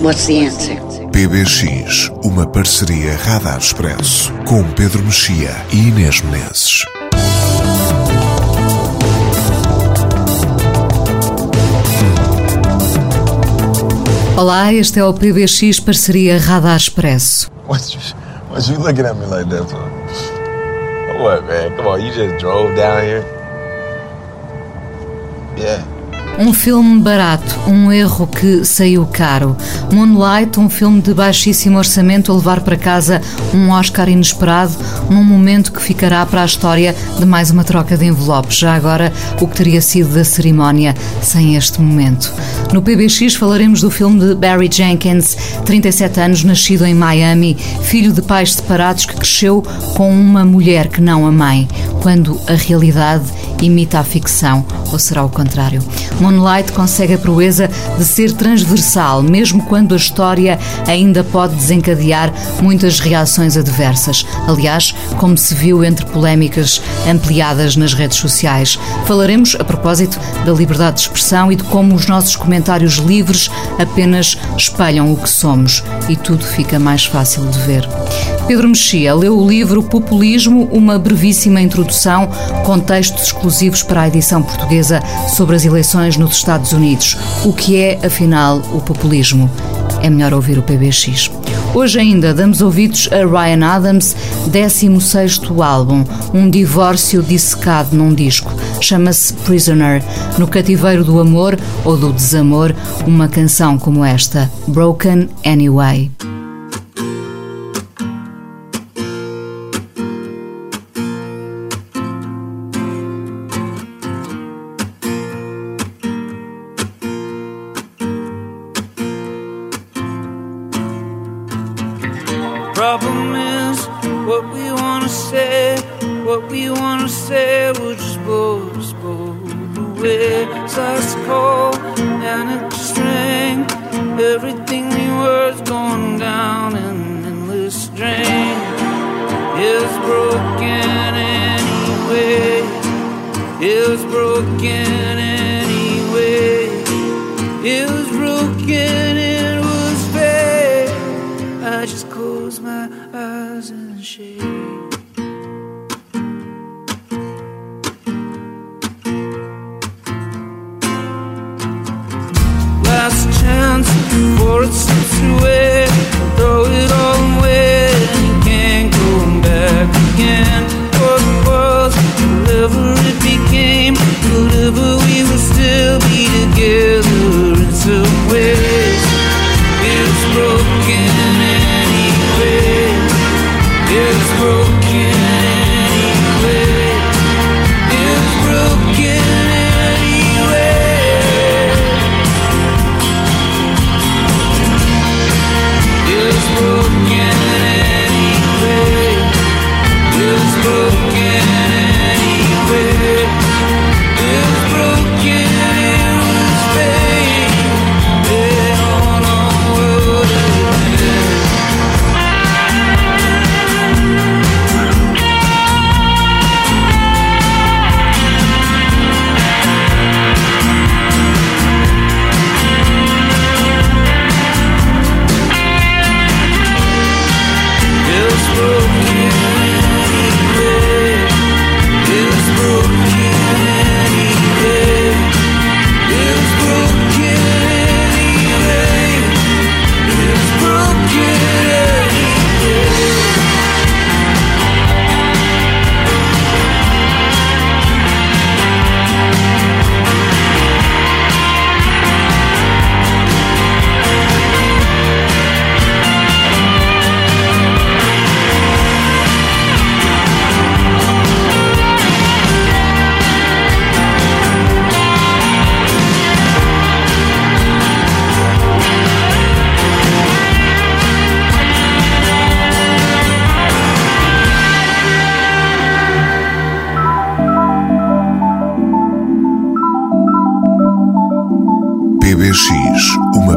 what's the answer? PBX, uma parceria Radar Expresso, com Pedro Mexia e Inês Menezes. Olá, este é o PBX Parceria Radar Expresso. What you, what you looking at me like that for? What, man? Come on, you just drove down here? Yeah. Um filme barato, um erro que saiu caro. Moonlight, um filme de baixíssimo orçamento a levar para casa um Oscar inesperado, num momento que ficará para a história de mais uma troca de envelopes. Já agora, o que teria sido da cerimónia sem este momento. No PBX falaremos do filme de Barry Jenkins, 37 anos, nascido em Miami, filho de pais separados que cresceu com uma mulher que não a mãe, quando a realidade imita a ficção, ou será o contrário? Moonlight consegue a proeza de ser transversal, mesmo quando a história ainda pode desencadear muitas reações adversas. Aliás, como se viu entre polémicas ampliadas nas redes sociais. Falaremos a propósito da liberdade de expressão e de como os nossos comentários livres apenas espelham o que somos e tudo fica mais fácil de ver. Pedro Mexia leu o livro Populismo, uma brevíssima introdução, com textos exclusivos para a edição portuguesa sobre as eleições nos Estados Unidos. O que é, afinal, o populismo? É melhor ouvir o PBX. Hoje ainda damos ouvidos a Ryan Adams, 16º álbum, um divórcio dissecado num disco. Chama-se Prisoner. No cativeiro do amor ou do desamor, uma canção como esta, Broken Anyway.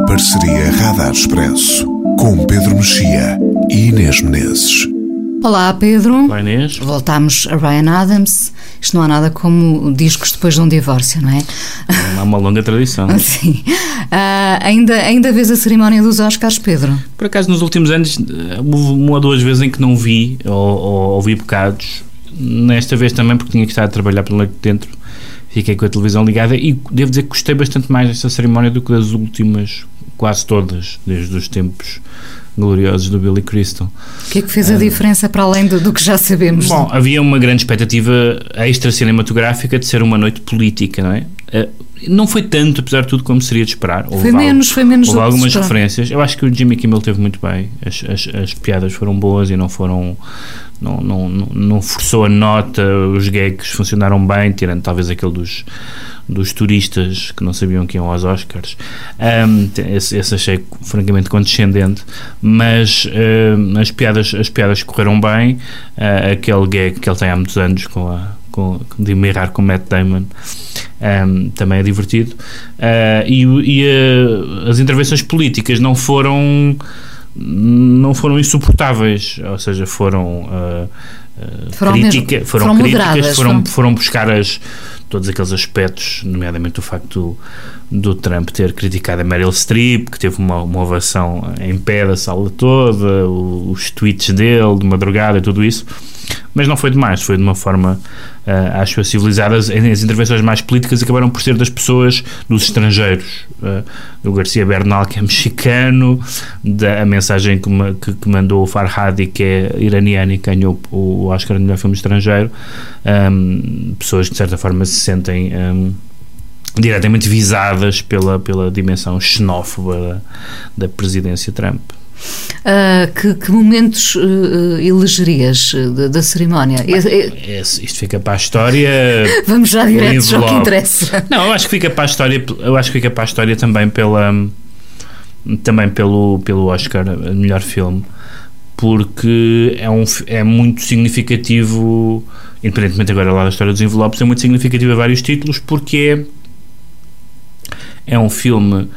Parceria Radar Expresso, com Pedro Mexia e Inês Menezes. Olá, Pedro. Olá, Inês. Voltámos a Ryan Adams. Isto não há nada como discos depois de um divórcio, não é? Há uma longa tradição. Sim. Uh, ainda, ainda vês a cerimónia dos Oscars, Pedro? Por acaso, nos últimos anos, houve uma ou duas vezes em que não vi ou, ou ouvi bocados. Nesta vez também, porque tinha que estar a trabalhar pelo lado de dentro, fiquei com a televisão ligada e devo dizer que gostei bastante mais desta cerimónia do que das últimas, quase todas, desde os tempos gloriosos do Billy Crystal. O que é que fez a diferença para além do, do que já sabemos? Bom, havia uma grande expectativa extra cinematográfica de ser uma noite política, não é? Não foi tanto, apesar de tudo, como seria de esperar. Houve foi menos, foi menos Houve algumas referências. Eu acho que o Jimmy Kimmel teve muito bem. As, as, as piadas foram boas e não foram. Não, não, não forçou a nota, os gags funcionaram bem, tirando talvez aquele dos dos turistas que não sabiam que iam aos Oscars. Um, esse, esse, achei francamente condescendente, mas uh, as, piadas, as piadas correram bem. Uh, aquele gag que ele tem há muitos anos com a, com, de mirrar com Matt Damon um, também é divertido. Uh, e, e uh, as intervenções políticas não foram não foram insuportáveis, ou seja, foram uh, foram, crítica, foram, foram críticas, moderadas, foram, foram. buscar as todos aqueles aspectos, nomeadamente o facto do, do, Trump ter criticado a Meryl Streep, que teve uma, uma ovação em pé da sala toda, os tweets dele de madrugada e tudo isso, mas não foi demais, foi de uma forma, uh, acho civilizada. As, intervenções mais políticas acabaram por ser das pessoas dos estrangeiros, uh, do Garcia Bernal, que é mexicano, da a mensagem que, que, que, mandou o Farhadi, que é iraniano e ganhou o Oscar de melhor filme estrangeiro, um, pessoas que de certa forma se sentem. Um, diretamente visadas pela, pela dimensão xenófoba da, da presidência Trump. Uh, que, que, momentos uh, elegerias da, da cerimónia? Esse, isto fica para a história. Vamos já direto ao que interessa. Não, eu acho que fica para a história. Eu acho que fica para a história também pela também pelo pelo Oscar melhor filme, porque é um é muito significativo, independentemente agora lá da história dos envelopes, é muito significativo a vários títulos porque é é um filme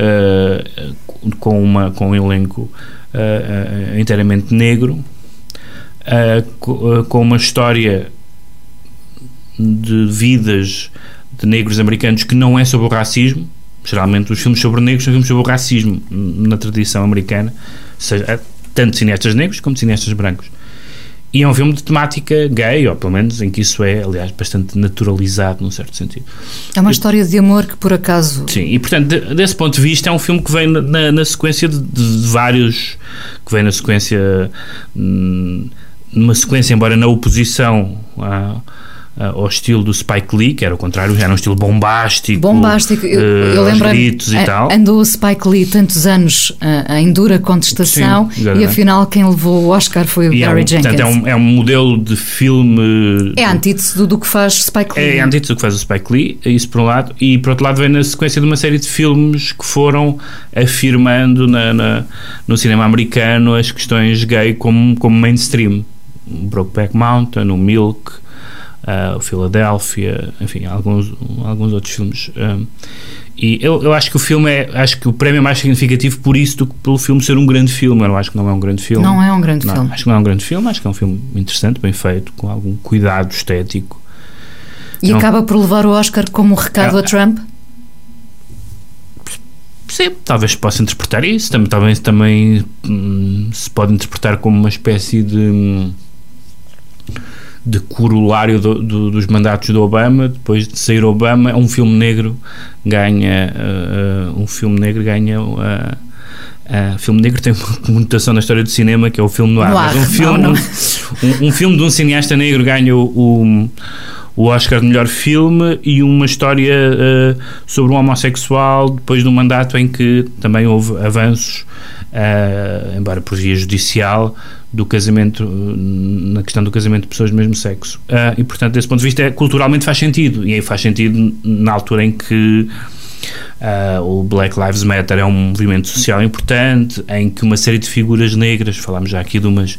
uh, com, uma, com um elenco uh, inteiramente negro, com uma história de vidas de negros americanos que não é sobre o racismo. Geralmente os filmes sobre negros são filmes sobre o racismo na tradição americana, seja, tanto cineastas negros como cineastas brancos. E é um filme de temática gay, ou pelo menos em que isso é, aliás, bastante naturalizado, num certo sentido. É uma história de amor que, por acaso. Sim, e portanto, de, desse ponto de vista, é um filme que vem na, na sequência de, de, vários. que vem na sequência. Hum, numa sequência, embora na oposição a ao estilo do Spike Lee, que era o contrário, era um estilo bombástico, bombástico. Eu, uh, eu lembro gritos e tal. Andou o Spike Lee tantos anos uh, em dura contestação Sim, e afinal quem levou o Oscar foi o e Barry é um, Jenkins. Portanto, é um, é um modelo de filme. É antítese do, do que faz Spike Lee. É, é a antítese do que faz o Spike Lee, isso por um lado, e por outro lado vem na sequência de uma série de filmes que foram afirmando na, na no cinema americano as questões gay como, como mainstream. Brokeback Mountain, o Milk, uh, o Philadelphia, enfim, alguns, alguns outros filmes. Um, e eu, eu acho que o filme é. Acho que o prémio é mais significativo por isso do que pelo filme ser um grande filme. Eu não acho que não é um grande filme. Não é um grande não, filme. Acho que não é um grande filme, acho que é um filme interessante, bem feito, com algum cuidado estético. E não, acaba por levar o Oscar como recado é, a Trump? Sim, talvez possa interpretar isso. Também, talvez também hum, se pode interpretar como uma espécie de. Hum, de corolário do, do, dos mandatos do Obama, depois de sair Obama, um filme negro ganha uh, um filme negro ganha uh, uh, filme negro tem uma conotação na história do cinema que é o filme noir, noir. um filme, não, não. Um, um, filme de um cineasta negro ganha o, o o Oscar de melhor filme e uma história uh, sobre um homossexual depois de um mandato em que também houve avanços, uh, embora por via judicial, do casamento, na questão do casamento de pessoas do mesmo sexo. Uh, e, portanto, desse ponto de vista, é, culturalmente faz sentido. E aí faz sentido na altura em que uh, o Black Lives Matter é um movimento social importante, em que uma série de figuras negras, falámos já aqui de umas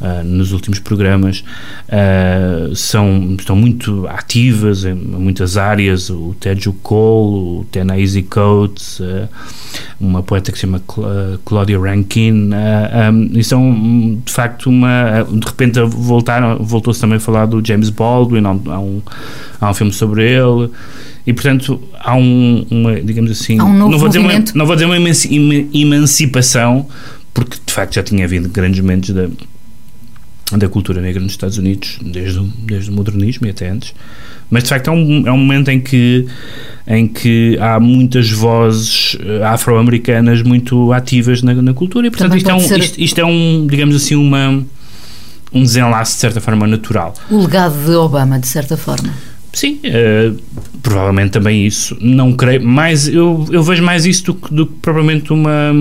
uh, nos últimos programas, uh, são, estão muito ativas em muitas áreas. O Teju Cole, o Tennessee Coates, uh, uma poeta que se chama Claudia Rankin, um, e são de facto uma. De repente voltaram, voltou-se também a falar do James Baldwin, há um, há um filme sobre ele e portanto há um, uma, digamos assim, um não, vou dizer uma, não vou dizer uma emancipação, porque de facto já tinha havido grandes momentos da, da cultura negra nos Estados Unidos, desde, desde o modernismo e até antes, mas de facto é um, é um momento em que, em que há muitas vozes eh, afro-americanas muito ativas na, na, cultura e portanto isto é, um, ser... isto, isto é um, digamos assim, uma, um desenlace de certa forma natural. O legado de Obama, de certa forma. Sim, uh, provavelmente também isso. Não creio, mais eu, eu vejo mais isso do que, do que propriamente uma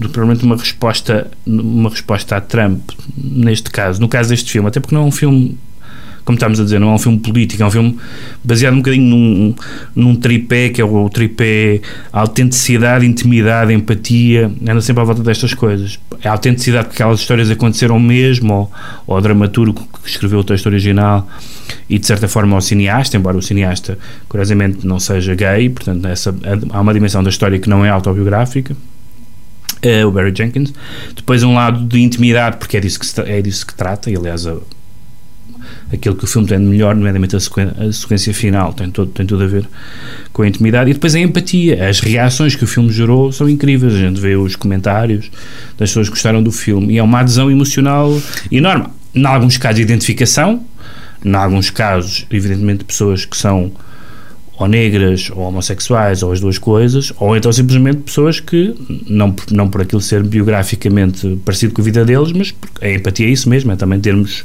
provavelmente uma resposta uma resposta a Trump neste caso, no caso deste filme, até porque não é um filme como estamos a dizer, não é um filme político, é um filme baseado um bocadinho num, num tripé, que é o, o tripé autenticidade, intimidade, empatia, anda sempre à volta destas coisas. É a autenticidade que aquelas histórias aconteceram mesmo, ou, ou ao dramaturgo que escreveu o texto original, e de certa forma ao cineasta, embora o cineasta, curiosamente, não seja gay, portanto, essa, há uma dimensão da história que não é autobiográfica. É o Barry Jenkins. Depois, um lado de intimidade, porque é disso que, é disso que trata, e aliás, a, aquilo que o filme tem de melhor, nomeadamente a, sequência, a sequência final, tem, todo, tem tudo a ver com a intimidade. E depois a empatia. As reações que o filme gerou são incríveis. A gente vê os comentários das pessoas que gostaram do filme e é uma adesão emocional enorme. Em alguns casos, identificação, em alguns casos, evidentemente, pessoas que são ou negras ou homossexuais ou as duas coisas, ou então simplesmente pessoas que, não, não por aquilo ser biograficamente parecido com a vida deles, mas a empatia é isso mesmo, é também termos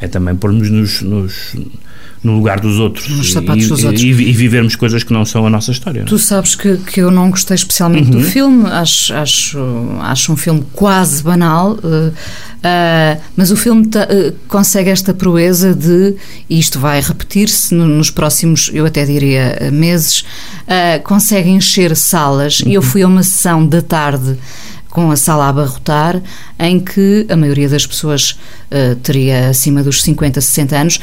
é também pormos nos, nos no lugar dos outros, nos sapatos e, dos outros. E, e, vivermos coisas que não são a nossa história. Tu sabes que, que eu não gostei especialmente uhum. do filme, acho, acho, acho um filme quase banal, uh, uh, mas o filme uh, consegue esta proeza de, e isto vai repetir-se no, nos próximos, eu até diria, meses, consegue encher salas. Uhum. Eu fui a uma sessão da tarde com a sala a abarrotar, em que a maioria das pessoas teria acima dos 50, 60 anos.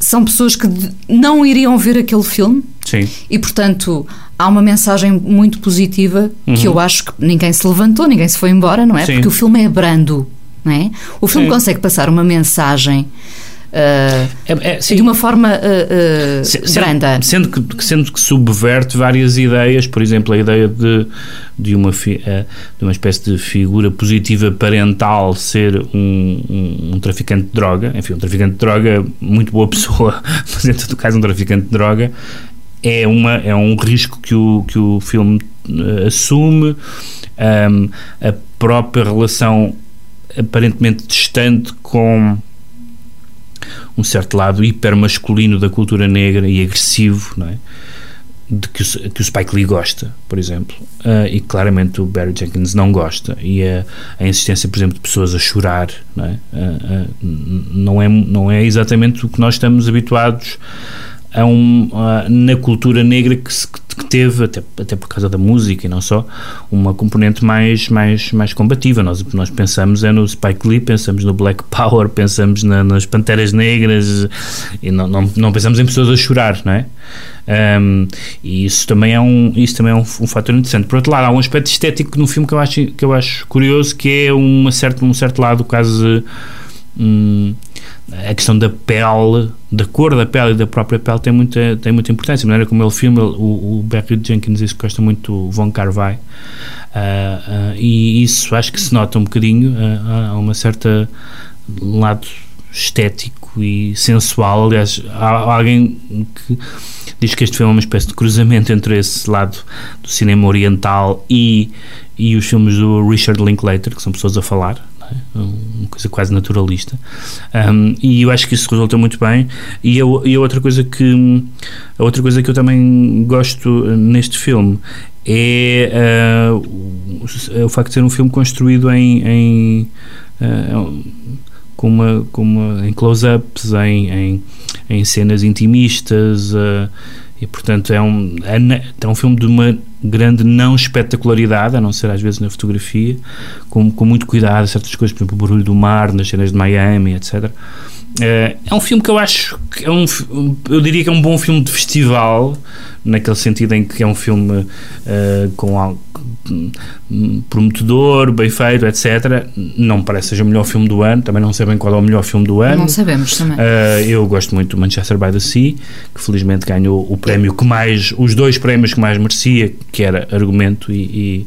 São pessoas que não iriam ver aquele filme. Sim. E, portanto, há uma mensagem muito positiva uhum. que eu acho que ninguém se levantou, ninguém se foi embora, não é? Sim. Porque o filme é brando, não é? O filme Sim. consegue passar uma mensagem Uh, é, é, de uma forma uh, uh, sendo, branda. Sendo que, sendo que subverte várias ideias, por exemplo, a ideia de, de, uma, fi, de uma espécie de figura positiva parental ser um, um, um, traficante de droga, enfim, um traficante de droga, muito boa pessoa, mas em todo caso, um traficante de droga, é, uma, é um risco que o, que o filme assume, um, a própria relação aparentemente distante com um certo lado hipermasculino da cultura negra e agressivo, não é? de que o, que o Spike Lee gosta, por exemplo, uh, e claramente o Barry Jenkins não gosta, e a, a insistência, por exemplo, de pessoas a chorar, não é? Uh, uh, não é? Não é exatamente o que nós estamos habituados um, na cultura negra que, se, que teve, até, até por causa da música e não só, uma componente mais, mais, mais combativa. Nós, nós pensamos é no Spike Lee, pensamos no Black Power, pensamos na, nas Panteras Negras e não, não, não pensamos em pessoas a chorar, não é? Um, e isso também é, um, isso também é um, um fator interessante. Por outro lado, há um aspecto estético no filme que eu acho, que eu acho curioso, que é uma certa, um certo lado quase. Hum, a questão da pele, da cor da pele e da própria pele tem muita, tem muita importância. A maneira como ele filma, o, o Barry Jenkins isso gosta muito do Von Carvai, uh, uh, e isso acho que se nota um bocadinho, uh, há uma certa lado estético e sensual. Aliás, há alguém que diz que este filme é uma espécie de cruzamento entre esse lado do cinema oriental e, e os filmes do Richard Linklater, que são pessoas a falar? Uma coisa quase naturalista. Um, e eu acho que isso resulta muito bem. E a, e a outra coisa que a outra coisa que eu também gosto neste filme é uh, o, o, facto de ser um filme construído em, em uh, com uma, com uma, em close-ups, em, em, em, cenas intimistas, uh, e portanto é um, é, é um filme de uma grande não espetacularidade, a não ser às vezes na fotografia, com, com muito cuidado, certas coisas, por exemplo, o barulho do mar nas cenas de Miami, etc. É, é um filme que eu acho que é um, eu diria que é um bom filme de festival, naquele sentido em que é um filme uh, com algo prometedor, bem feito, etc. Não me parece que seja o melhor filme do ano, também não sei bem qual é o melhor filme do ano. Não sabemos também. Uh, eu gosto muito do Manchester by the Sea, que felizmente ganhou o prémio que mais, os dois prémios que mais merecia, que era argumento e,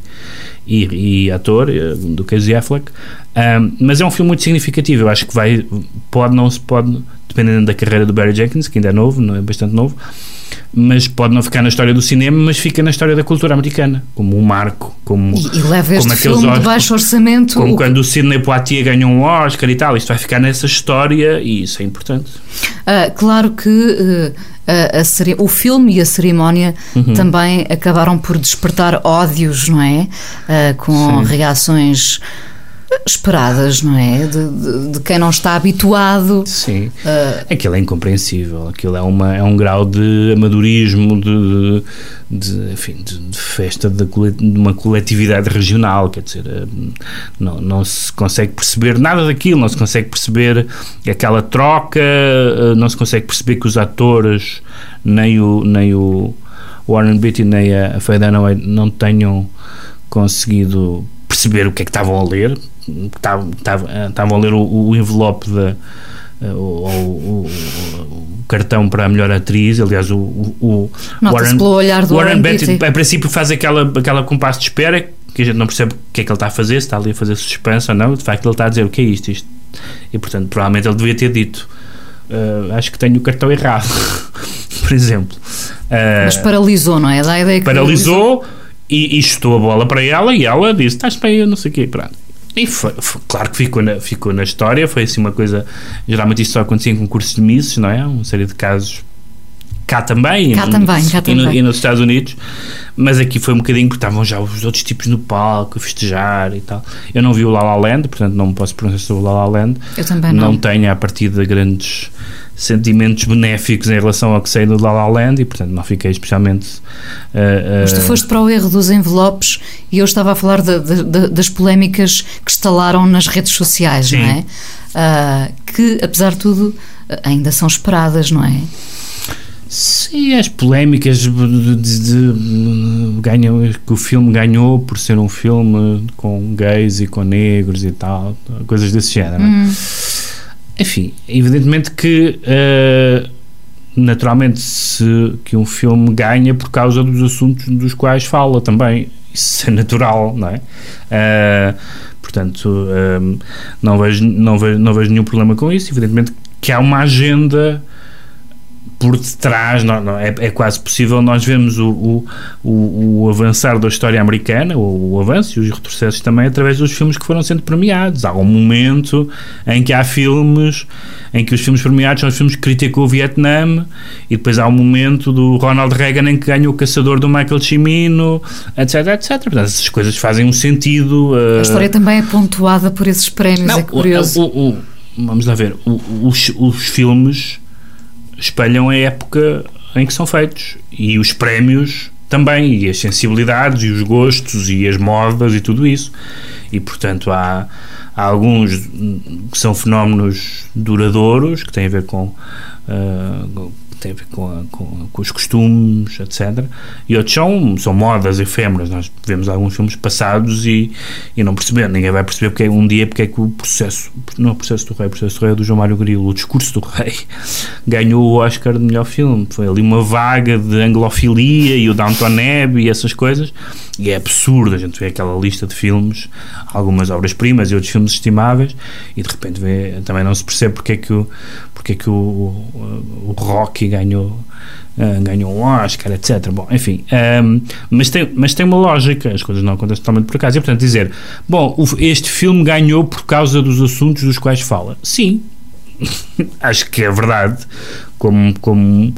e, e, e ator, eh, do Casey Affleck. Um, mas é um filme muito significativo. Eu acho que vai, pode, não se pode, dependendo da carreira do Barry Jenkins, que ainda é novo, não é bastante novo, mas pode não ficar na história do cinema, mas fica na história da cultura americana, como um marco, como e, e leva este como filme de baixo orçamento, como o... quando o Sidney Poitier ganhou um Oscar e tal, isto vai ficar nessa história e isso é importante. Uh, claro que uh, a, a o filme e a cerimónia uhum. também acabaram por despertar ódios, não é? Uh, com Sim. reações esperadas, não é? De, de, de, quem não está habituado. Sim. Uh... Aquilo é incompreensível. Aquilo é, uma, é um grau de amadorismo, de, de, enfim, de, festa de, uma coletividade regional. Quer dizer, eh, não, não se consegue perceber nada daquilo, não se consegue perceber aquela troca, eh, não se consegue perceber que os atores, nem o, nem o Warren Beatty, nem a Faye Dunaway não tenham conseguido perceber o que é que estavam a ler, estavam a ler o, o envelope da. O, o, o, cartão para a melhor atriz, aliás, o, o, Warren, pelo olhar do Warren, Warren Beatty, a princípio faz aquela, aquela compasso de espera que a gente não percebe o que é que ele está a fazer, se está ali a fazer suspense ou não, de facto ele está a dizer o que é isto, isto. e portanto provavelmente ele devia ter dito uh, acho que tenho o cartão errado por exemplo uh, mas paralisou, não é? Da ideia que paralisou, paralisou e, e chutou a bola para ela e ela disse: Estás bem, eu não sei o quê. Pronto. E foi, foi, claro que ficou na, ficou na história, foi assim uma coisa. Geralmente isto só acontecia em concursos de misses, não é? Uma série de casos cá também, cá também, cá e, também. No, e nos Estados Unidos, mas aqui foi um bocadinho porque estavam já os outros tipos no palco a festejar e tal. Eu não vi o La La Land, portanto não me posso pronunciar sobre o La La Land. Eu também não. Não tenho a partir de grandes sentimentos benéficos em relação ao que sei do La La Land e portanto não fiquei especialmente uh, uh... Mas tu foste para o erro dos envelopes e eu estava a falar de, de, de, das polémicas que instalaram nas redes sociais, Sim. não é? Uh, que apesar de tudo ainda são esperadas, não é? Sim, as polémicas de, de, ganham, que o filme ganhou por ser um filme com gays e com negros e tal, coisas desse género. É? Hum. Enfim, evidentemente que uh, naturalmente se que um filme ganha por causa dos assuntos dos quais fala também. Isso é natural, não é? Uh, portanto, uh, não, vejo, não, vejo, não vejo nenhum problema com isso. Evidentemente que há uma agenda por detrás, não, não, é, é, quase possível nós vemos o, o, o, o avançar da história americana, o, o, avanço e os retrocessos também através dos filmes que foram sendo premiados. Há um momento em que há filmes, em que os filmes premiados são os filmes que criticam o Vietnã e depois há um momento do Ronald Reagan em que ganha o Caçador do Michael Cimino, etc, etc. Portanto, essas coisas fazem um sentido. Uh... A história também é pontuada por esses prémios, não, é curioso. vamos lá ver, os, os filmes espelham a época em que são feitos e os prémios também, e as sensibilidades, e os gostos, e as modas, e tudo isso. E, portanto, há, há alguns que são fenómenos duradouros, que têm a ver com, uh, tem a ver com, a, com, com, os costumes, etc. E outros são, são modas efêmeras. Nós vemos alguns filmes passados e, e não percebemos, ninguém vai perceber porque é, um dia porque é que o processo, não é o processo do rei, o processo do rei é do João Mário Grilo, o discurso do rei, ganhou o Oscar de melhor filme. Foi ali uma vaga de anglofilia e o Downton Abbey e essas coisas. E é absurdo, a gente vê aquela lista de filmes, algumas obras-primas e outros filmes estimáveis, e de repente vê, também não se percebe porque é que o, porque é que o, o, o Rocky ganhou uh, ganhou um Oscar, etc. Bom, enfim, um, ehm, mas, tem, mas tem uma lógica, as coisas não acontecem totalmente por acaso. E, portanto, dizer, bom, o, este filme ganhou por causa dos assuntos dos quais fala. Sim, acho que é verdade, como, como,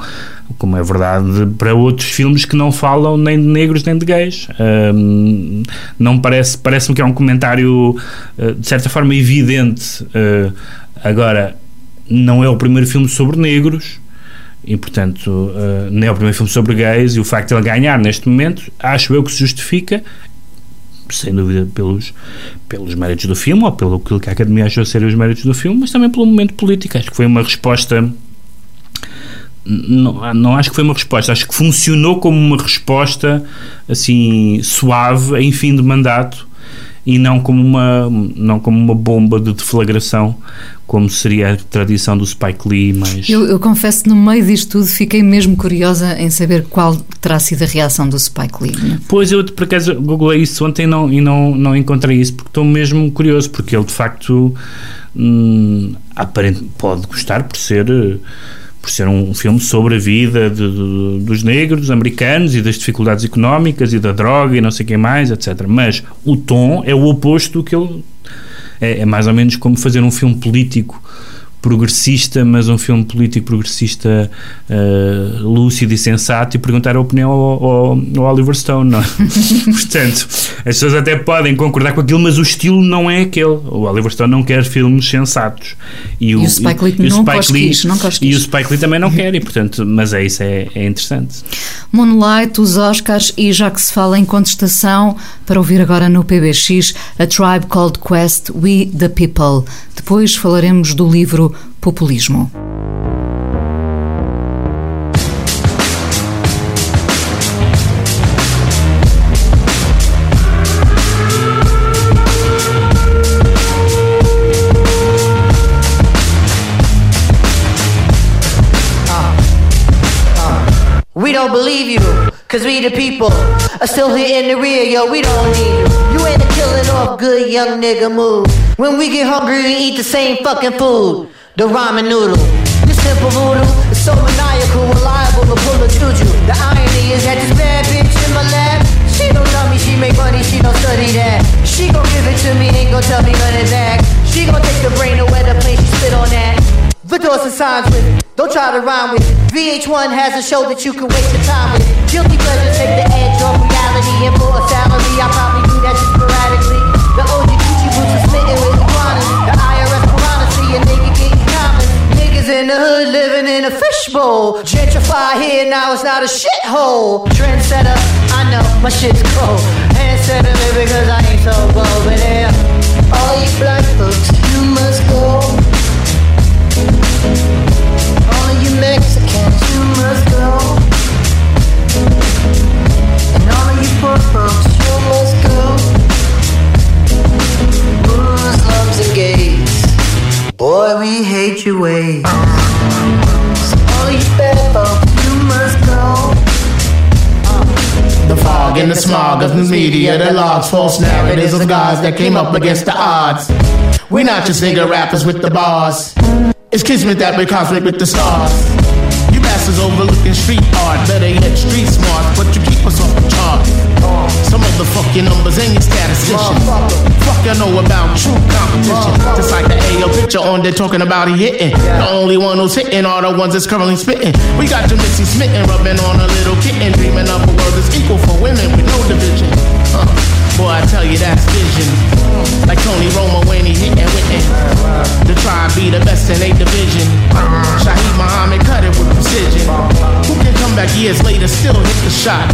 como é verdade para outros filmes que não falam nem de negros nem de gays. Um, ehm, não parece, parece-me que é um comentário uh, de certa forma evidente. Uh, agora, não é o primeiro filme sobre negros E, portanto, uh, não é o primeiro filme sobre gays e o facto de ele ganhar neste momento, acho eu que se justifica, sem dúvida, pelos, pelos méritos do filme ou pelo que a Academia achou ser os méritos do filme, mas também pelo momento político. Acho que foi uma resposta. Não, não acho que foi uma resposta, acho que funcionou como uma resposta assim suave em fim de mandato e não como uma, não como uma bomba de deflagração, como seria a tradição do Spike Lee. Mas... Eu, eu confesso que no meio disto tudo fiquei mesmo curiosa em saber qual terá sido a reação do Spike Lee. Né? Pois eu, por acaso, googlei isso ontem e não, e não, não encontrei isso, porque estou mesmo curioso, porque ele de facto hum, aparente, pode gostar por ser por ser um filme sobre a vida de, de, dos negros americanos e das dificuldades económicas e da droga e não sei quem mais, etc. Mas o tom é o oposto do que ele. É, é mais ou menos como fazer um filme político progressista, mas um filme político progressista uh, lúcido e sensato e perguntar a opinião ao, ao, ao Oliver Stone, não é? Portanto, as pessoas até podem concordar com aquilo, mas o estilo não é aquele. O Oliver Stone não quer filmes sensatos. E o, e o Spike Lee não cosquis, não cosquis. E o Spike Lee também não quer, e portanto, mas é isso, é, é interessante. Moonlight, os Oscars e já que se fala em contestação, para ouvir agora no PBX, A Tribe Called Quest, We the People. Depois falaremos do livro Populismo. Ah. We don't believe you, cause we the people are still here in the rear, yo, we don't need you. You ain't a killing off good young nigga move. When we get hungry, we eat the same fucking food, the ramen noodle. This simple voodoo is so maniacal, reliable to pull a juju. The irony is that this bad bitch in my lap, she don't tell me she make money, she don't study that. She gon' give it to me, ain't gon' tell me of that. She gon' take the brain away the plane, she spit on that. The doors and signs with it. Don't try to rhyme with it. VH1 has a show that you can waste your time with. Guilty pleasures take the edge off reality and for a salary. I probably do that just sporadically. Hood living in a fishbowl. Gentrify here now, it's not a shithole. Trendsetter, I know my shit's cold. Handsetter me because I ain't so bold. But yeah, all you black folks, you must go. All you Mexicans, you must go. And all of you poor folks, boy, we hate your ways. So all you bad you must go. The fog and the smog of the media that logs false narratives of guys that came up against the odds. We're not just nigga rappers with the bars. It's kismet that we conflict with the stars. You bastards overlooking street art, better yet street smart, but you Some fuck your numbers and your statisticians. Fuck you know about true competition. Just like the AO picture on there talking about he hitting. The only one who's hitting are the ones that's currently spitting. We got your Missy smitten, rubbing on a little kitten, dreaming of a world that's equal for women with no division. Uh, boy, I tell you that's vision. Like Tony Romo when he hitting Whitten. To try and be the best in a division. Shaheed Muhammad cut it with precision. Who can come back years later, still hit the shot?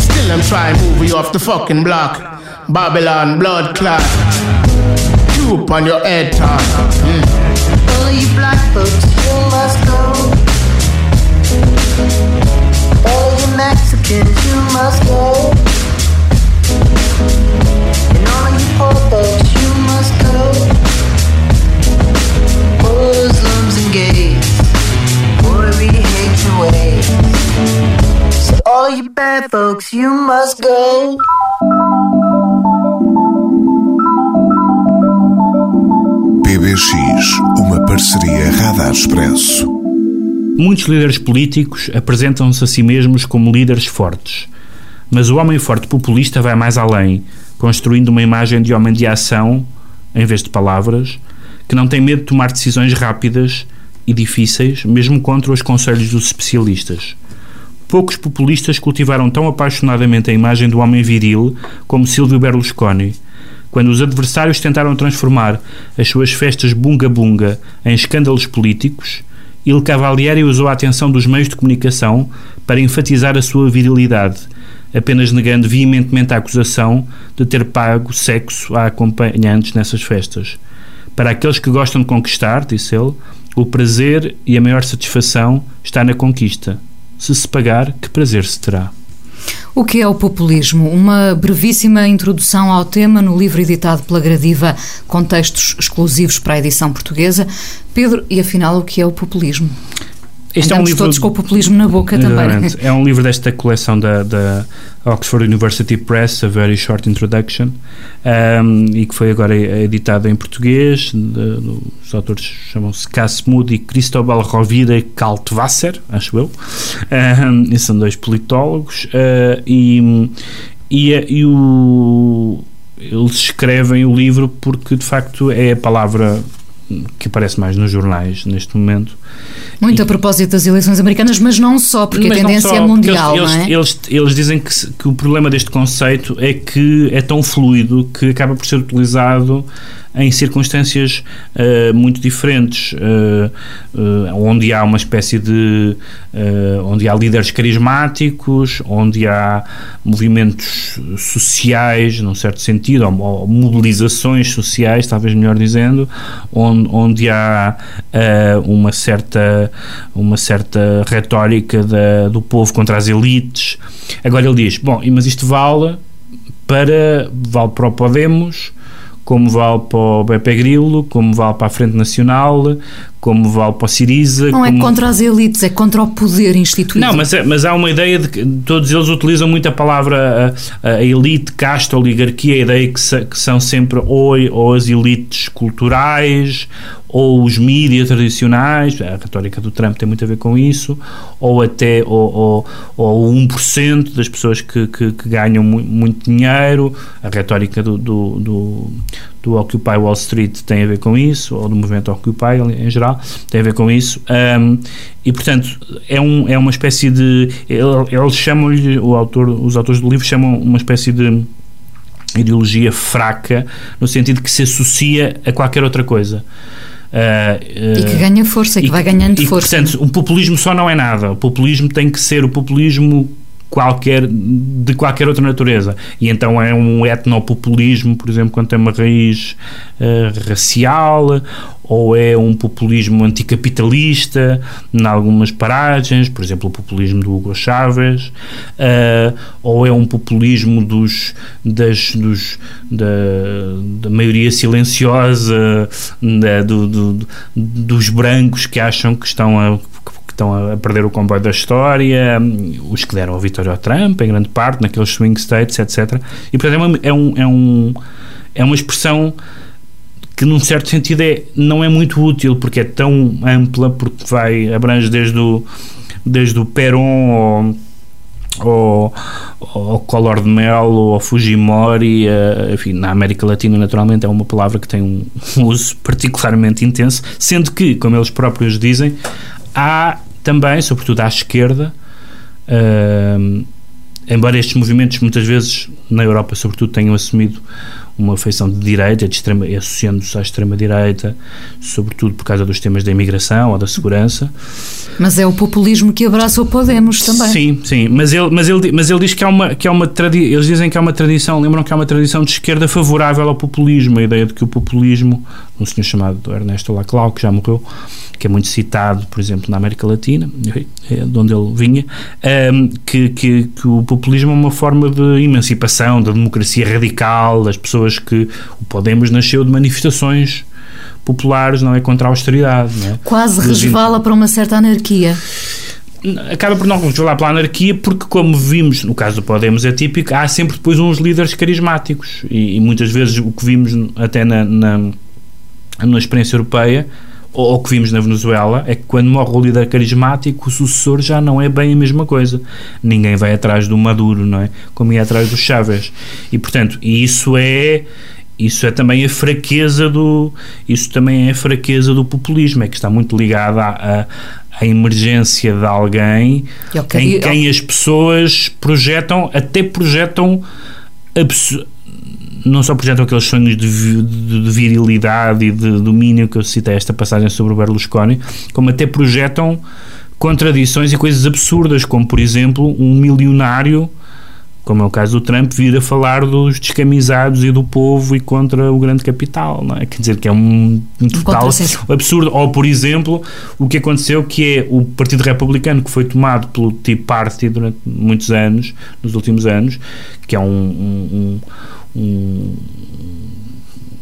Still I'm trying movie off the fucking block. Babylon blood clot. You on your head top. Mm. All you black folks, you must go. All you Mexicans, you must go. You must go. PBX, uma parceria Radar Expresso. Muitos líderes políticos apresentam-se a si mesmos como líderes fortes. Mas o homem forte populista vai mais além, construindo uma imagem de homem de ação, em vez de palavras, que não tem medo de tomar decisões rápidas e difíceis, mesmo contra os conselhos dos especialistas. Poucos populistas cultivaram tão apaixonadamente a imagem do homem viril como Silvio Berlusconi, quando os adversários tentaram transformar as suas festas bunga-bunga em escândalos políticos, Il Cavalieri usou a atenção dos meios de comunicação para enfatizar a sua virilidade, apenas negando veementemente a acusação de ter pago sexo a acompanhantes nessas festas. Para aqueles que gostam de conquistar, disse ele, o prazer e a maior satisfação está na conquista. Se se pagar, que prazer se terá. O que é o populismo? Uma brevíssima introdução ao tema no livro editado pela Gradiva, com textos exclusivos para a edição portuguesa. Pedro, e afinal, o que é o populismo? Este é um livro todos com o populismo na boca também. É um livro desta coleção da, da Oxford University Press, A Very Short Introduction, um, e que foi agora editado em português. De, os autores chamam-se Cass Moody e Cristóbal Rovira Kaltwasser, acho eu. Um, e são dois politólogos. Uh, e, e, e o, eles escrevem o livro porque, de facto, é a palavra que aparece mais nos jornais neste momento. Muito e, a propósito das eleições americanas, mas não só, porque a tendência só, é mundial, eles, não é? Eles, eles dizem que, que o problema deste conceito é que é tão fluido que acaba por ser utilizado em circunstâncias uh, muito diferentes, uh, uh, onde há uma espécie de. onde há líderes carismáticos, onde há movimentos sociais, num certo sentido, ou, ou mobilizações sociais, talvez melhor dizendo, onde, onde há uma, certa, uma certa retórica da, do povo contra as elites. Agora ele diz: bom, mas isto vale para, vale para o Podemos como vale para o BP Grilo, como vale para a Frente Nacional, como vale para o Siriza. Não é como... é contra as elites, é contra o poder instituído. Não, mas, é, mas há uma ideia de que todos eles utilizam muito a palavra a, a elite, casta, oligarquia, a ideia que, se, que são sempre ou, ou as elites culturais ou os mídias tradicionais, a retórica do Trump tem muito a ver com isso, ou até ou, ou, ou 1% das pessoas que, que, que ganham muito, muito, dinheiro, a retórica do, do, do, do, Occupy Wall Street tem a ver com isso, ou do movimento Occupy em geral, tem a ver com isso, um, e portanto é, um, é uma espécie de, eles chamam-lhe, autor, os autores do livro chamam uma espécie de ideologia fraca, no sentido que se associa a qualquer outra coisa. Uh, e que ganha força, e que vai ganhando e, força. Portanto, o populismo só não é nada. O populismo tem que ser o populismo qualquer, de qualquer outra natureza. E então é um etnopopulismo, por exemplo, quando tem uma raiz uh, racial, ou é um populismo anticapitalista em algumas paragens, por exemplo, o populismo do Hugo Chávez, uh, ou é um populismo dos, das, dos, da, da maioria silenciosa do, do, dos brancos que acham que estão a estão a perder o comboio da história, os que deram a vitória ao Trump, em grande parte, naqueles swing states, etc. E, portanto, é, uma, é, um, é, um, é uma expressão que num certo sentido é, não é muito útil porque é tão ampla, porque vai, abrange desde o, desde o Perón ao, ao, ao Collor de Mel ou Fujimori, uh, enfim, na América Latina naturalmente é uma palavra que tem um uso particularmente intenso, sendo que, como eles próprios dizem, há também, sobretudo à esquerda, uh, embora estes movimentos muitas vezes na Europa sobretudo tenham assumido uma feição de direita, de extrema, associando-se à extrema-direita, sobretudo por causa dos temas da imigração ou da segurança. Mas é o populismo que abraça o Podemos também. Sim, sim, mas ele, mas ele, mas ele diz que há uma, que há uma eles dizem que há uma tradição, lembram que há uma tradição de esquerda favorável ao populismo, a ideia de que o populismo, um senhor chamado Ernesto Laclau, que já morreu, que é muito citado, por exemplo, na América Latina, é de onde ele vinha, um, que, que, que, o populismo é uma forma de emancipação, da democracia radical, das pessoas que o Podemos nasceu de manifestações populares, não é contra a austeridade. É? Quase resvala para uma certa anarquia acaba por não resvalar pela anarquia porque como vimos, no caso do Podemos é típico, há sempre depois uns líderes carismáticos e, e muitas vezes o que vimos até na, na, na experiência europeia ou o que vimos na Venezuela é que quando morre o líder carismático, o sucessor já não é bem a mesma coisa. Ninguém vai atrás do Maduro, não é? Como ia atrás do Chávez. E, portanto, isso é isso é também a fraqueza do isso também é a fraqueza do populismo é que está muito ligada à, à, emergência de alguém em quem as pessoas projetam até projetam não só projetam aqueles sonhos de, de- de virilidade e de domínio que eu citei esta passagem sobre o Berlusconi, como até projetam contradições e coisas absurdas, como por exemplo um milionário, como é o caso do Trump, vir a falar dos descamisados e do povo e contra o grande capital, não é? Quer dizer que é um, um total absurdo. Ou, por exemplo, o que aconteceu que é o Partido Republicano que foi tomado pelo Tea Party durante muitos anos, nos últimos anos, que é um, um- um- um-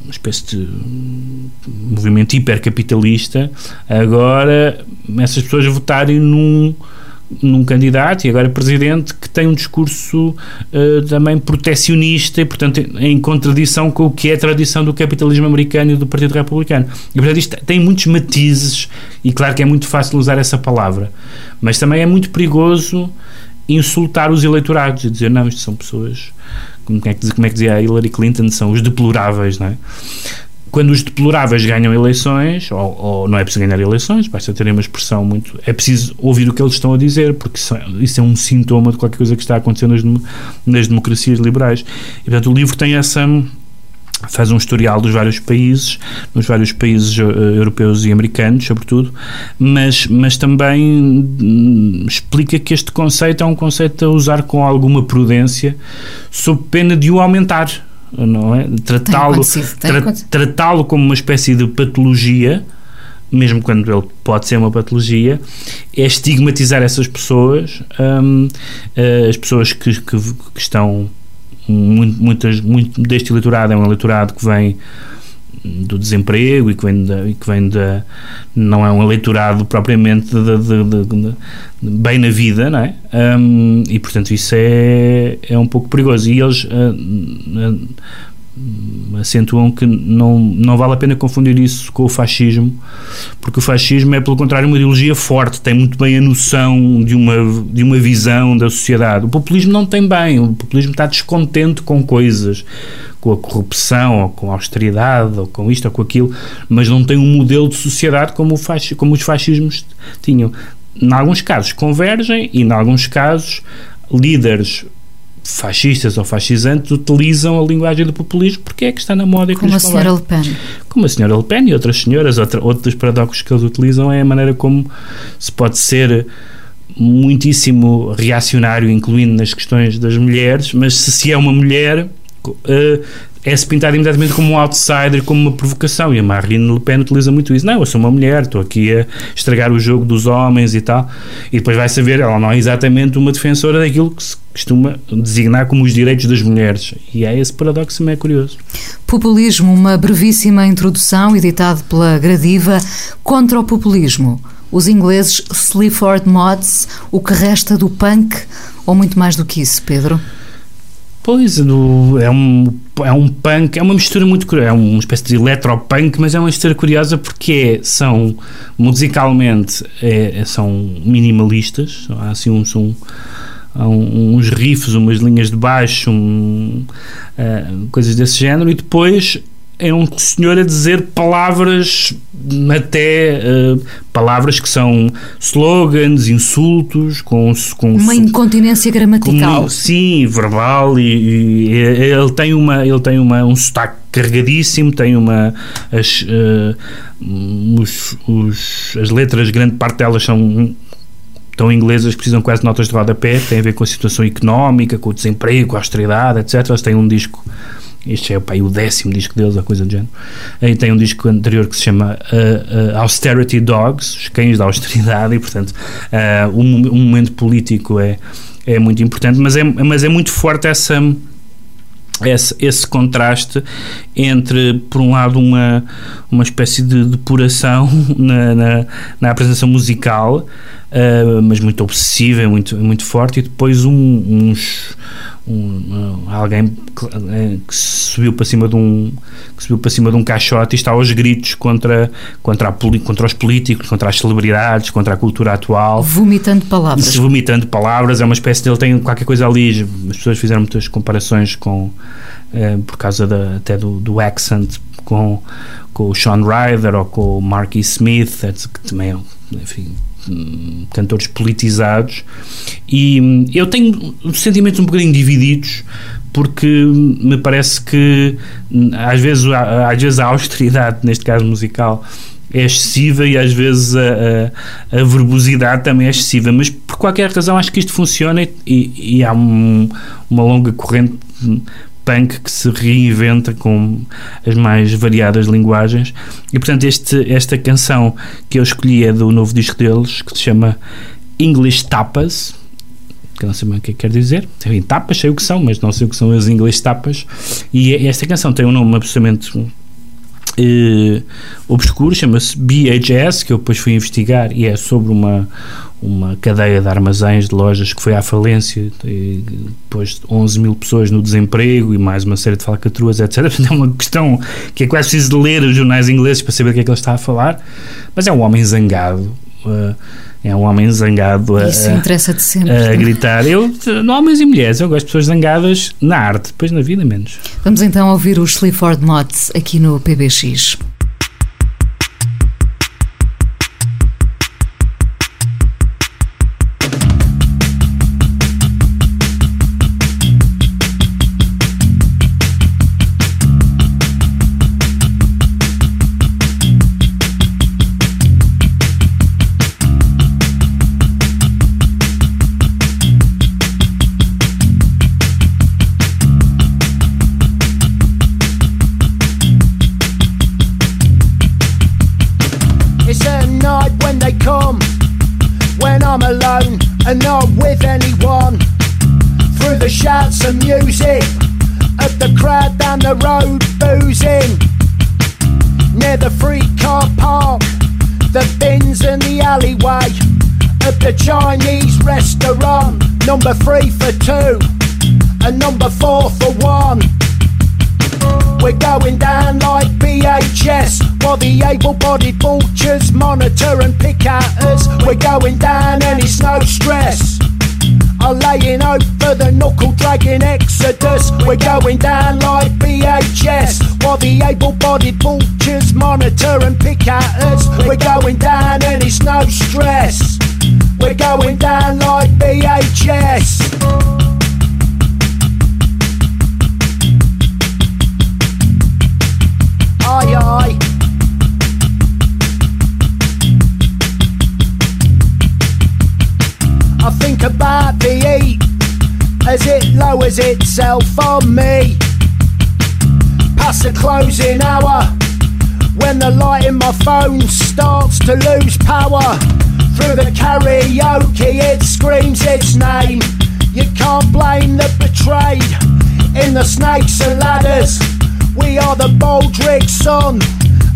uma espécie de movimento hipercapitalista, agora essas pessoas votarem num num candidato e agora presidente que tem um discurso eh, também protecionista e, portanto, em contradição com o que é a tradição do capitalismo americano e do Partido Republicano. E, portanto, isto tem muitos matizes e, claro, que é muito fácil usar essa palavra, mas também é muito perigoso insultar os eleitorados e dizer, não, isto são pessoas, como é que, como é que dizia a Hillary Clinton, são os deploráveis, não é? quando os deploráveis ganham eleições, ou, ou não é preciso ganhar eleições, basta terem uma expressão muito. É preciso ouvir o que eles estão a dizer, porque isso, é- isso é um sintoma de qualquer coisa que está acontecendo nas, nas democracias liberais. E, portanto, o livro tem essa. Faz um historial dos vários países, nos vários países eh, europeus e americanos, sobretudo, mas, mas também hum, explica que este conceito é um conceito a usar com alguma prudência, sob pena de o aumentar. Não é? Tratá-lo tra- tratá-lo como uma espécie de patologia, mesmo quando ele pode ser uma patologia, é estigmatizar essas pessoas, hum, eh, as pessoas que, que, que estão muito, muitas, muito deste eleitorado é um eleitorado que vem do desemprego e que vem da, que vem da não é um eleitorado propriamente de, de- de- bem na vida não é? Hum, e portanto isso é, é um pouco perigoso e eles ah, ah, acentuam que não, não vale a pena confundir isso com o fascismo porque o fascismo é pelo contrário uma ideologia forte tem muito bem a noção de uma, de uma visão da sociedade o populismo não tem bem, o populismo está descontente com coisas com a corrupção ou com a austeridade ou com isto ou com aquilo, mas não tem um modelo de sociedade como, o fasci- como os fascismos tinham. Em alguns casos convergem e em alguns casos líderes fascistas ou fascisantes utilizam a linguagem do populismo porque é que está na moda e Como a senhora. Le Pen. Como a senhora Le Pen e outras senhoras, outra, outros paradoxos que eles utilizam é a maneira como se pode ser muitíssimo reacionário, incluindo nas questões das mulheres, mas se se é uma mulher, eh, é-se pintado imediatamente como um outsider, como uma provocação. E a Marine Le Pen utiliza muito isso. Não, eu sou uma mulher, estou aqui a estragar o jogo dos homens e tal. E depois vai saber, ela não é exatamente uma defensora daquilo que se costuma designar como os direitos das mulheres. E é esse paradoxo também é curioso. Populismo, uma brevíssima introdução editado pela Gradiva contra o populismo. Os ingleses Sleaford Mods, o que resta do punk ou muito mais do que isso, Pedro? Pois, do- é, um, é um punk, é uma mistura muito curiosa, é uma espécie de eletropunk, mas é uma mistura curiosa porque é- são, musicalmente, é- são minimalistas, há assim há um- uns riffs, umas linhas de baixo, um, ah, coisas desse género, e depois é um senhor a dizer palavras até ah, palavras que são slogans, insultos, com, com Uma incontinência gramatical. como- sim, verbal e, e ele tem uma ele tem uma um sotaque carregadíssimo, tem uma as eh, os, os- as letras grande parte delas são tão inglesas que precisam quase de notas de rodapé, tem a ver com a situação económica, com o desemprego, com a austeridade, etc. Eles têm um disco este é pá, o décimo disco deles, a coisa do género. E tem um disco anterior que se chama uh, uh, Austerity Dogs, os cães da austeridade, e portanto uh, um, um momento político é, é muito importante, mas é, mas é muito forte essa esse, esse contraste entre, por um lado, uma, uma espécie de depuração na, na, na apresentação musical, uh, mas muito obsessiva, muito, muito forte, e depois um, uns, um, alguém que, uh, que subiu para cima de um que subiu para cima de um caixote e está aos gritos contra, contra, a, contra os políticos, contra as celebridades, contra a cultura atual. Vomitando palavras. Se vomitando palavras, é uma espécie de ele tem qualquer coisa ali. As pessoas fizeram muitas comparações com eh, por causa da, até do, do accent com, com o Sean Ryder ou com o Marky Smith, que também é, enfim, cantores politizados. E hum, eu tenho sentimentos um bocadinho divididos porque me parece que hum, às vezes, às vezes a austeridade, neste caso musical, é excessiva e às vezes a, a, a verbosidade também é excessiva, mas por qualquer razão acho que isto funciona e, e- há um- uma longa corrente hum, punk que se reinventa com as mais variadas linguagens e portanto este, esta canção que eu escolhi é do novo disco deles que se chama English Tapas que não sei bem o que é que quer dizer. Tem tapas, sei o que são, mas não sei o que são as inglês tapas. E esta canção tem um nome absolutamente eh, obscuro, chama-se BHS, que eu depois fui investigar e é sobre uma, uma cadeia de armazéns, de lojas que foi à falência, e depois de 11 mil pessoas no desemprego e mais uma série de falcatruas, etc. Portanto, É uma questão que é quase preciso ler os jornais ingleses para saber do que é que ele está a falar, mas é um homem zangado. eh, é um homem zangado a, Isso a- interessa-te sempre. a gritar. Eu, não homens e mulheres, eu gosto de pessoas zangadas na arte, depois na vida menos. Vamos então ouvir os Sleaford Mods aqui no PBX. Number three for two, and number four for one. We're going down like BHS while the able bodied vultures monitor and pick at us. We're going down and it's no stress. I'm laying over the knuckle dragging exodus. We're going down like BHS while the able bodied vultures monitor and pick at us. We're going down and it's no stress. We're going down like aye. I think about the heat as it lowers itself on me. Past the closing hour, when the light in my phone starts to lose power. Through the karaoke, it screams its name. You can't blame the betrayed in the snakes and ladders. We are the Baldrick Sun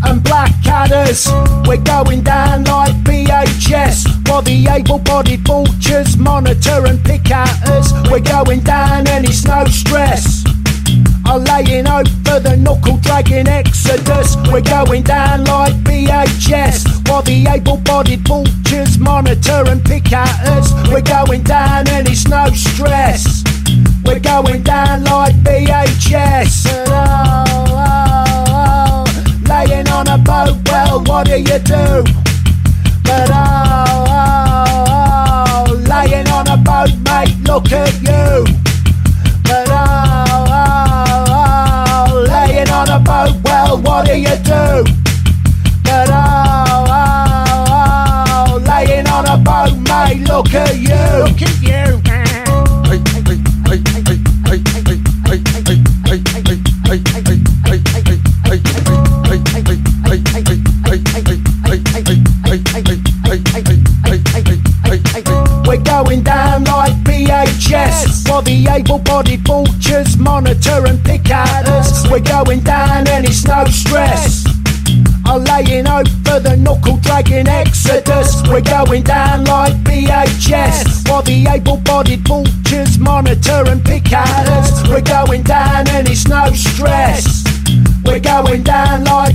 and Blackadders. We're going down like BHS while the able bodied vultures monitor and pick at us. We're going down and it's no stress. I'm laying over the knuckle dragging exodus. We're going down like BHS while the able bodied vultures monitor and pick at us. We're going down and it's no stress. We're going down like BHS. Oh, oh, oh, laying on a boat, well, what do you do? No stress. I'm laying over the knuckle dragging exodus. We're going down like BHS while the able bodied vultures monitor and pick at us. We're going down and it's no stress. We're going down like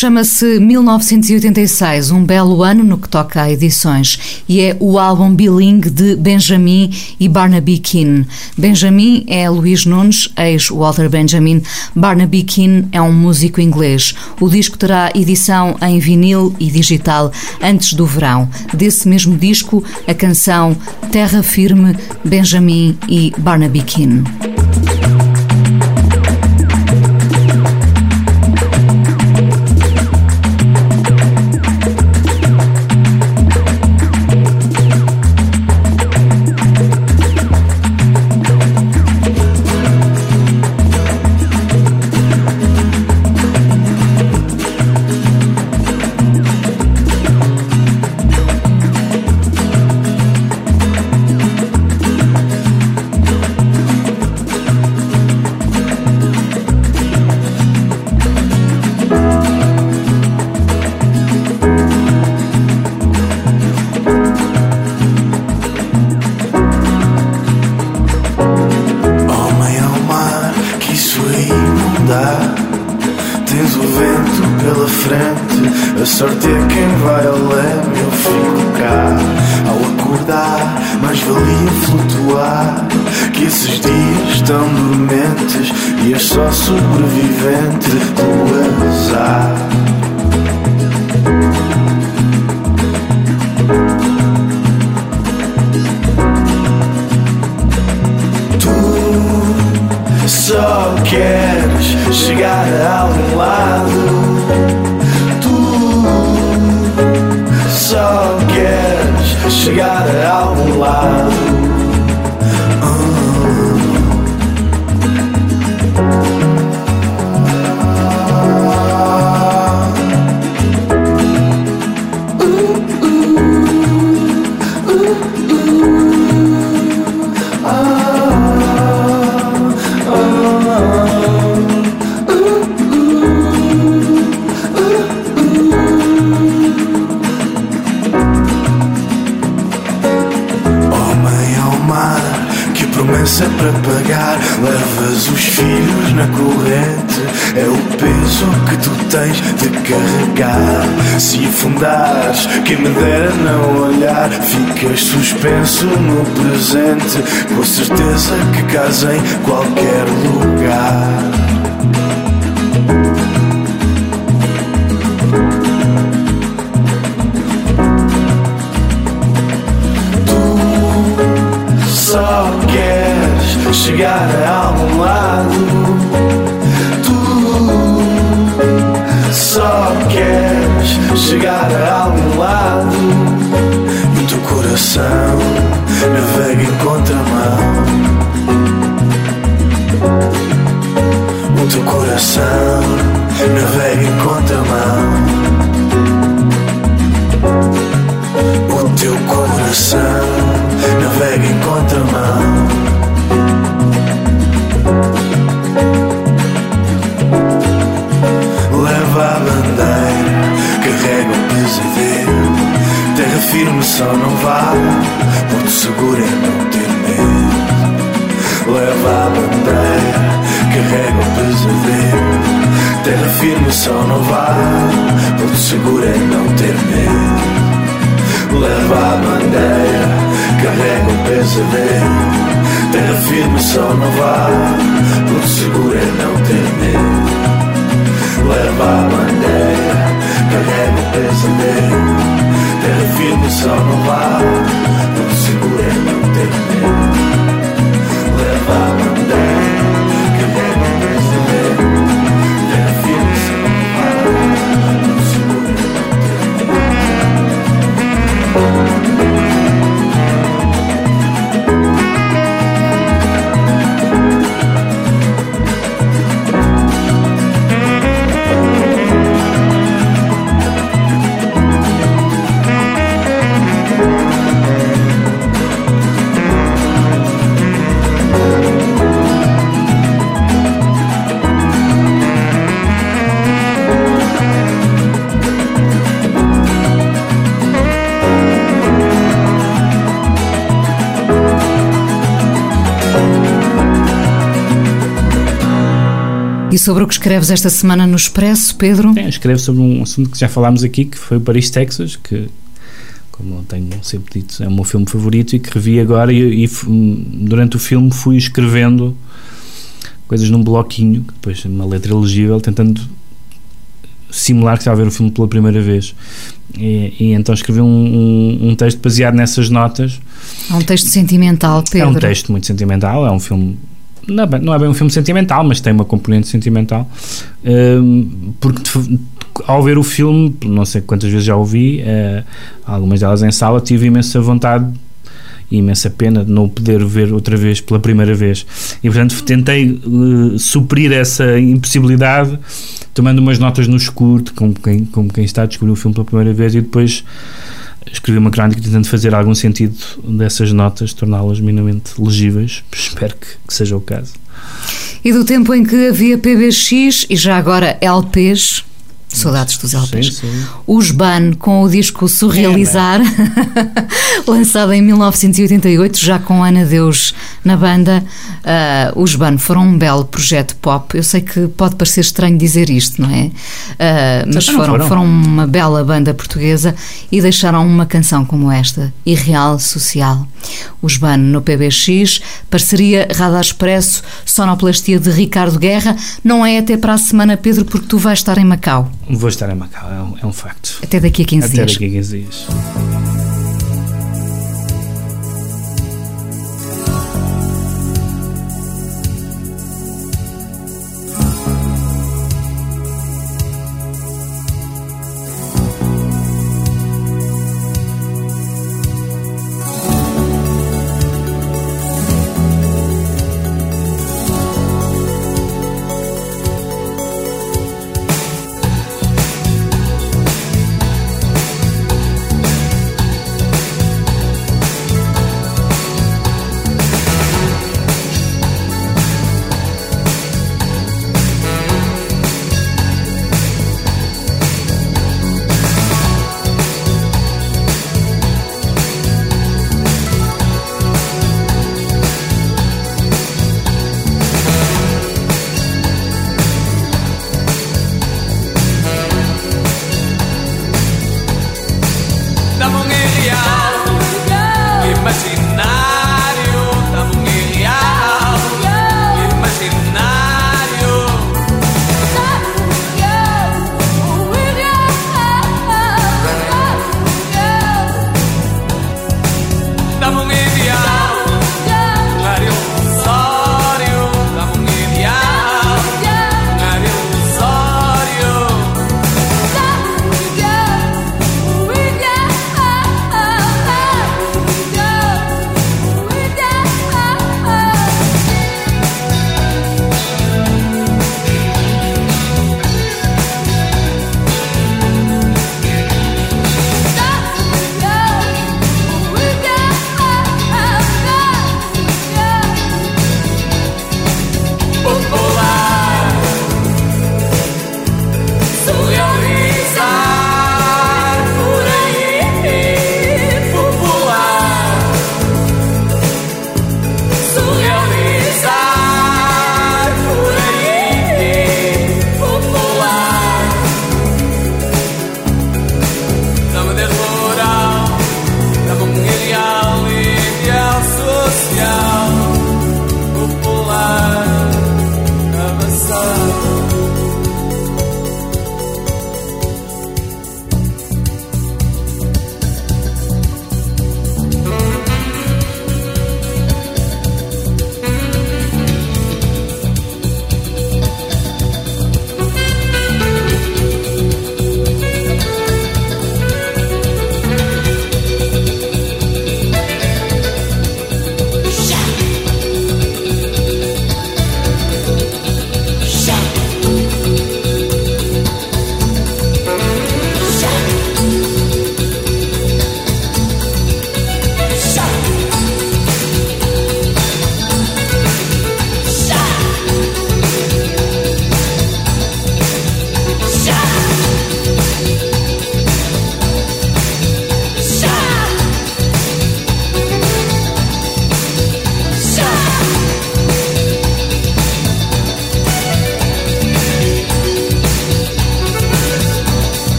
Chama-se 1986, um belo ano no que toca a edições, e é o álbum bilingue de Benjamin e Barnaby Keane. Benjamin é Luís Nunes, ex-Walter Benjamin. Barnaby Keane é um músico inglês. O disco terá edição em vinil e digital antes do verão. Desse mesmo disco, a canção Terra Firme, Benjamin e Barnaby Keane. Suspenso no presente, com certeza que casa em qualquer lugar. Não vá Porto seguro é não ter medo. Leva a bandeira Carrega o pesadelo. Terra firme só não vá Porto seguro é não ter medo. Leva a bandeira Carrega o pesadelo. Terra firme só não vá Porto seguro é não ter medo. Leva a bandeira Carrega o pesadelo firme só seguro é não ter medo Leva a bandeira sobre o que escreves esta semana no Expresso, Pedro? É, escrevo sobre um assunto que já falámos aqui, que foi o Paris, Texas, que, como tenho sempre dito, é o meu filme favorito e que revi agora e, e durante o filme fui escrevendo coisas num bloquinho, depois uma letra legível, tentando simular que estava a ver o filme pela primeira vez. E, e então escrevi um, um, um, texto baseado nessas notas. É um texto sentimental, Pedro. É um texto muito sentimental, é um filme. Não é, bem, não é bem um filme sentimental, mas tem uma componente sentimental. Um, porque ao ver o filme, não sei quantas vezes já ouvi, uh, algumas delas em sala, tive imensa vontade imensa pena de não poder ver outra vez pela primeira vez. E portanto tentei uh, suprir essa impossibilidade tomando umas notas no escuro, como quem, como quem está a descobrir o filme pela primeira vez e depois escrevi uma crónica tentando fazer algum sentido dessas notas, torná-las minimamente legíveis. Espero que, que seja o caso. E do tempo em que havia PBX e já agora LPs, Saudades dos LPs. Sim, sim. Os Ban com o disco Surrealizar, é, lançado em 1988, já com Ana Deus na banda. Uh, os Ban foram um belo projeto pop. Eu sei que pode parecer estranho dizer isto, não é? Uh, mas foram, foram, foram uma bela banda portuguesa e deixaram uma canção como esta, Irreal Social. Os Ban no PBX, parceria Radar Expresso, sonoplastia de Ricardo Guerra. Não é até para a semana, Pedro, porque tu vais estar em Macau. Vou estar em Macau, é um, é um facto. Até daqui a 15 Até dias. Até daqui a 15 dias.